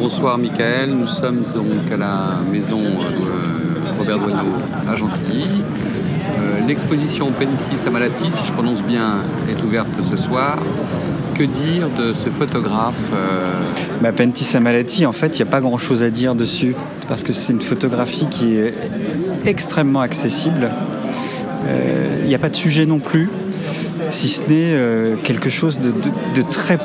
Bonsoir Michael, nous sommes donc à la maison de Robert Doineau à Gentilly. Euh, l'exposition Pentti Samalati, si je prononce bien, est ouverte ce soir. Que dire de ce photographe euh, bah, Pentti Samalati, en fait, il n'y a pas grand-chose à dire dessus, parce que c'est une photographie qui est extrêmement accessible. Euh, il n'y a pas de sujet non plus, si ce n'est quelque chose de très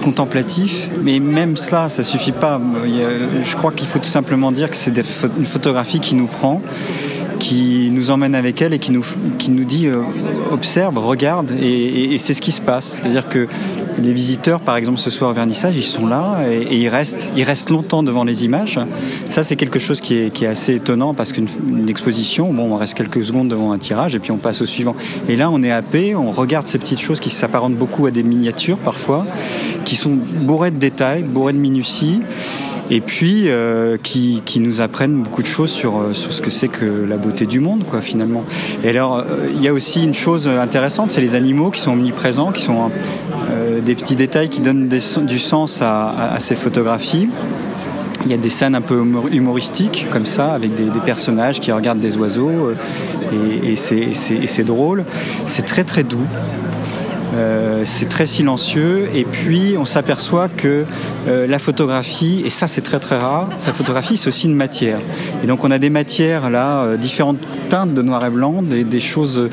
contemplatif, mais même ça, ça suffit pas. je crois qu'il faut tout simplement dire que c'est une photographie qui nous prend, qui nous emmène avec elle et qui nous, qui nous dit euh, observe, regarde, et, c'est ce qui se passe. C'est-à-dire que les visiteurs, par exemple, ce soir au vernissage, ils sont là et, ils, restent, ils restent longtemps devant les images. Ça, c'est quelque chose qui est, qui est, assez étonnant parce qu'une exposition, bon, on reste quelques secondes devant un tirage et puis on passe au suivant. Et là, on est happé, on regarde ces petites choses qui s'apparentent beaucoup à des miniatures parfois, qui sont bourrées de détails, bourrées de minutie et puis euh, qui, qui, nous apprennent beaucoup de choses sur, euh, sur ce que c'est que la beauté du monde, quoi, finalement. Et alors, euh, il y a aussi une chose intéressante, c'est les animaux qui sont omniprésents, qui sont des petits détails qui donnent du sens à, ces photographies. Il y a des scènes un peu humoristiques comme ça, avec des, des personnages qui regardent des oiseaux, et, et c'est drôle. C'est très très doux. Euh, c'est très silencieux et puis on s'aperçoit que euh, la photographie, et ça c'est très très rare, sa photographie c'est aussi une matière. Et donc on a des matières là, euh, différentes teintes de noir et blanc, des, choses,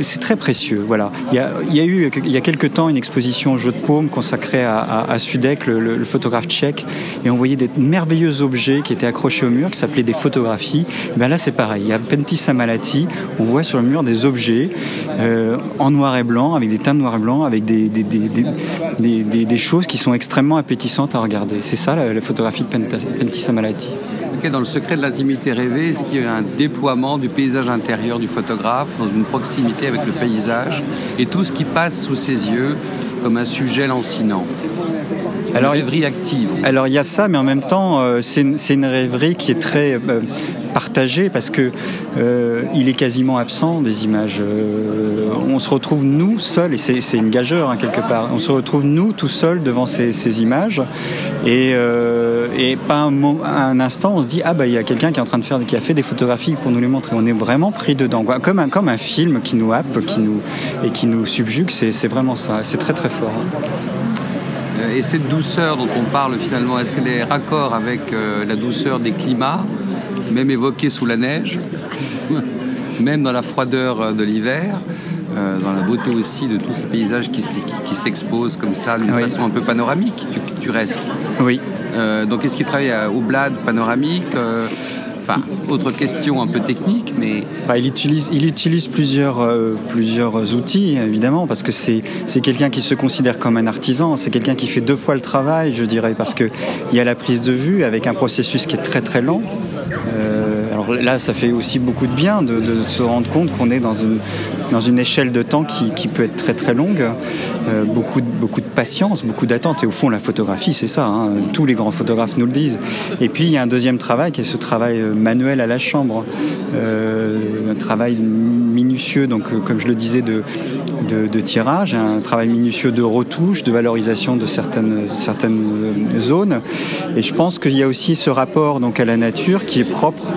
c'est très précieux. Voilà. Il y, a, eu il y a quelques temps une exposition jeu de paume consacrée à, à, Sudek, le, photographe tchèque, et on voyait des merveilleux objets qui étaient accrochés au mur, qui s'appelaient des photographies. Et ben là c'est pareil, il y a Pentti Samalati, on voit sur le mur des objets en noir et blanc avec des teintes noir et blanc avec des, des, des, des, choses qui sont extrêmement appétissantes à regarder. C'est ça la, photographie de Pentti Samalati. dans le secret de l'intimité rêvée, est-ce qu'il y a un déploiement du paysage intérieur du photographe dans une proximité avec le paysage et tout ce qui passe sous ses yeux comme un sujet lancinant? Alors, une rêverie active. Alors il y a ça, mais en même temps, euh, c'est une, rêverie qui est très euh, partagée parce que euh, il est quasiment absent des images. on se retrouve nous seuls, et c'est une gageure hein, quelque part. On se retrouve nous tout seuls devant ces, ces images, et, et pas un, un, instant, on se dit ah bah il y a quelqu'un qui est en train de faire, qui a fait des photographies pour nous les montrer. On est vraiment pris dedans, comme un comme un film qui nous happe, qui nous et qui nous subjugue. C'est vraiment ça. C'est très très fort. Euh, et cette douceur dont on parle finalement, est-ce qu'elle est raccord avec euh, la douceur des climats, même évoquée sous la neige, même dans la froideur euh, de l'hiver dans la beauté aussi de tous ces paysages qui, s'exposent comme ça d'une façon un peu panoramique, tu, restes. Oui. donc est-ce qu'il travaille au blad panoramique Enfin, autre question un peu technique, mais... Bah, il, utilise, euh, plusieurs outils, évidemment, parce que c'est quelqu'un qui se considère comme un artisan, c'est quelqu'un qui fait deux fois le travail, je dirais, parce qu'il y a la prise de vue avec un processus qui est très très lent. Euh, alors là, ça fait aussi beaucoup de bien de, se rendre compte qu'on est dans une, dans une échelle de temps qui, peut être très très longue, euh, beaucoup, de, beaucoup de patience, beaucoup d'attente. Et au fond, la photographie, c'est ça. Hein. Tous les grands photographes nous le disent. Et puis, il y a un deuxième travail qui est ce travail manuel à la chambre, euh, un travail minutieux, donc euh, comme je le disais, de, de, tirage, un travail minutieux de retouche, de valorisation de certaines, certaines euh, zones. Et je pense qu'il y a aussi ce rapport donc à la nature qui est propre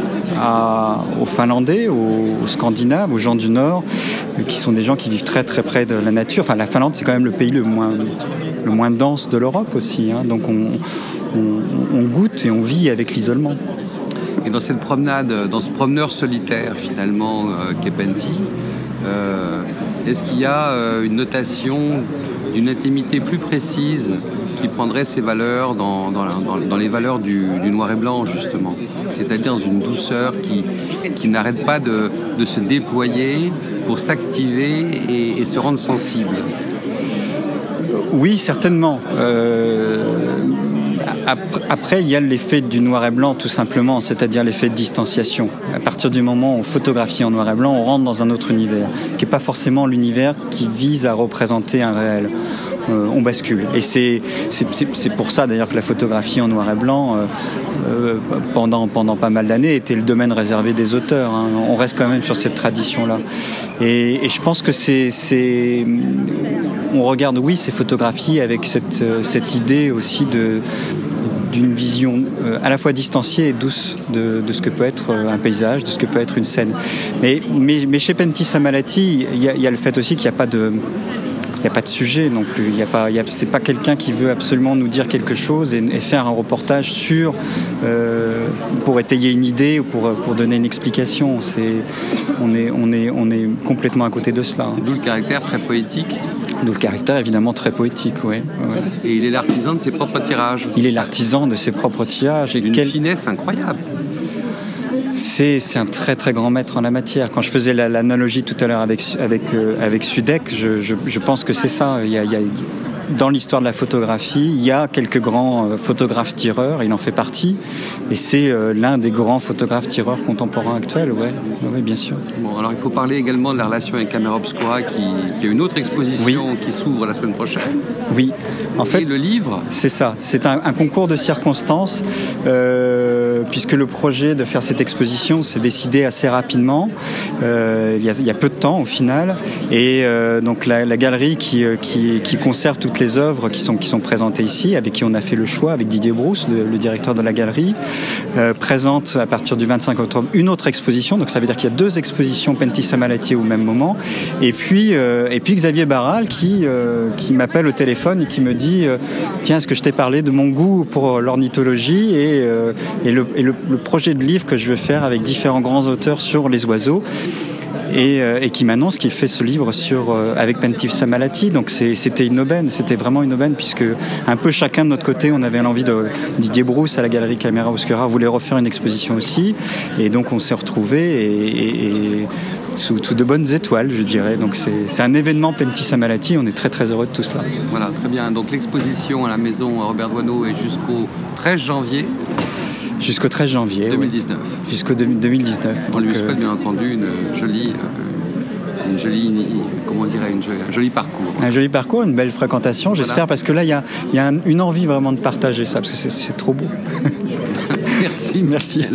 aux Finlandais, aux, Scandinaves, aux gens du Nord, qui sont des gens qui vivent très très près de la nature. Enfin, la Finlande, c'est quand même le pays le moins, le moins dense de l'Europe aussi. Hein. Donc on, goûte et on vit avec l'isolement. Et dans cette promenade, dans ce promeneur solitaire finalement euh, euh, est-ce qu'il y a euh, une notation d'une intimité plus précise qui prendrait ses valeurs dans, les valeurs du, noir et blanc justement C'est-à-dire dans une douceur qui, n'arrête pas de, se déployer pour s'activer et, et, se rendre sensible Oui, certainement. Après, il y a l'effet du noir et blanc, tout simplement, c'est-à-dire l'effet de distanciation. À partir du moment où on photographie en noir et blanc, on rentre dans un autre univers, qui n'est pas forcément l'univers qui vise à représenter un réel. Euh, on bascule. Et c'est pour ça d'ailleurs que la photographie en noir et blanc, euh, euh, pendant, pendant pas mal d'années, était le domaine réservé des auteurs. Hein. On reste quand même sur cette tradition-là. Et, et, je pense que c'est... On regarde, oui, ces photographies avec cette, cette idée aussi de d'une vision à la fois distanciée et douce de, ce que peut être un paysage, de ce que peut être une scène. Mais, mais, chez Pentti Samalati, il y, a le fait aussi qu'il n'y a pas de n'y a pas de sujet non plus. Il y a pas, c'est pas quelqu'un qui veut absolument nous dire quelque chose et, faire un reportage sur euh, pour étayer une idée ou pour, pour donner une explication. C'est, on est, on est, on est complètement à côté de cela. D'où le caractère très poétique. D'où le caractère évidemment très poétique, oui. Et il est l'artisan de ses propres tirages. Il est l'artisan de ses propres tirages. Et Une quelle... finesse incroyable. C'est un très très grand maître en la matière. Quand je faisais l'analogie tout à l'heure avec, avec, euh, avec Sudek, je, je, pense que c'est ça. Il y a, il y a dans l'histoire de la photographie, il y a quelques grands euh, photographes tireurs, il en fait partie, et c'est euh, l'un des grands photographes tireurs contemporains actuels, ouais, ouais, bien sûr. Bon, alors il faut parler également de la relation avec Camera Obscura, qui, qui a une autre exposition qui s'ouvre la semaine prochaine. Oui, en fait, le livre. C'est ça, c'est un, concours de circonstances, euh, puisque le projet de faire cette exposition s'est décidé assez rapidement, il y, a, il, y a, peu de temps au final, et donc la, galerie qui, conserve toutes les œuvres qui sont, présentées ici, avec qui on a fait le choix, avec Didier Brousse, le, directeur de la galerie, euh, présente à partir du 25 octobre une autre exposition. Donc ça veut dire qu'il y a deux expositions Pentis Samalati au même moment. Et puis, euh, Xavier Barral qui, euh, m'appelle au téléphone et qui me dit Tiens, est-ce que je t'ai parlé de mon goût pour l'ornithologie et, le, et le projet de livre que je veux faire avec différents grands auteurs sur les oiseaux euh, et, qui m'annonce qu'il fait ce livre sur, euh, avec Pentif Samalati. Donc c'était une aubaine, c'était vraiment une aubaine, puisque un peu chacun de notre côté, on avait l'envie de. Didier Brousse à la galerie Camera Oscura voulait refaire une exposition aussi. Et donc on s'est retrouvés et, sous, de bonnes étoiles, je dirais. Donc c'est un événement Pentis Samalati, on est très très heureux de tout cela. Voilà, très bien. Donc l'exposition à la maison Robert Doineau est jusqu'au 13 janvier. Jusqu'au 13 janvier. 2019. Jusqu'au 2019. On lui souhaite bien entendu une jolie, euh, une jolie, comment dirait, une un joli parcours. Un joli parcours, une belle fréquentation, j'espère, parce que là, il y a, y a une envie vraiment de partager ça, parce que c'est trop beau. Merci. Merci.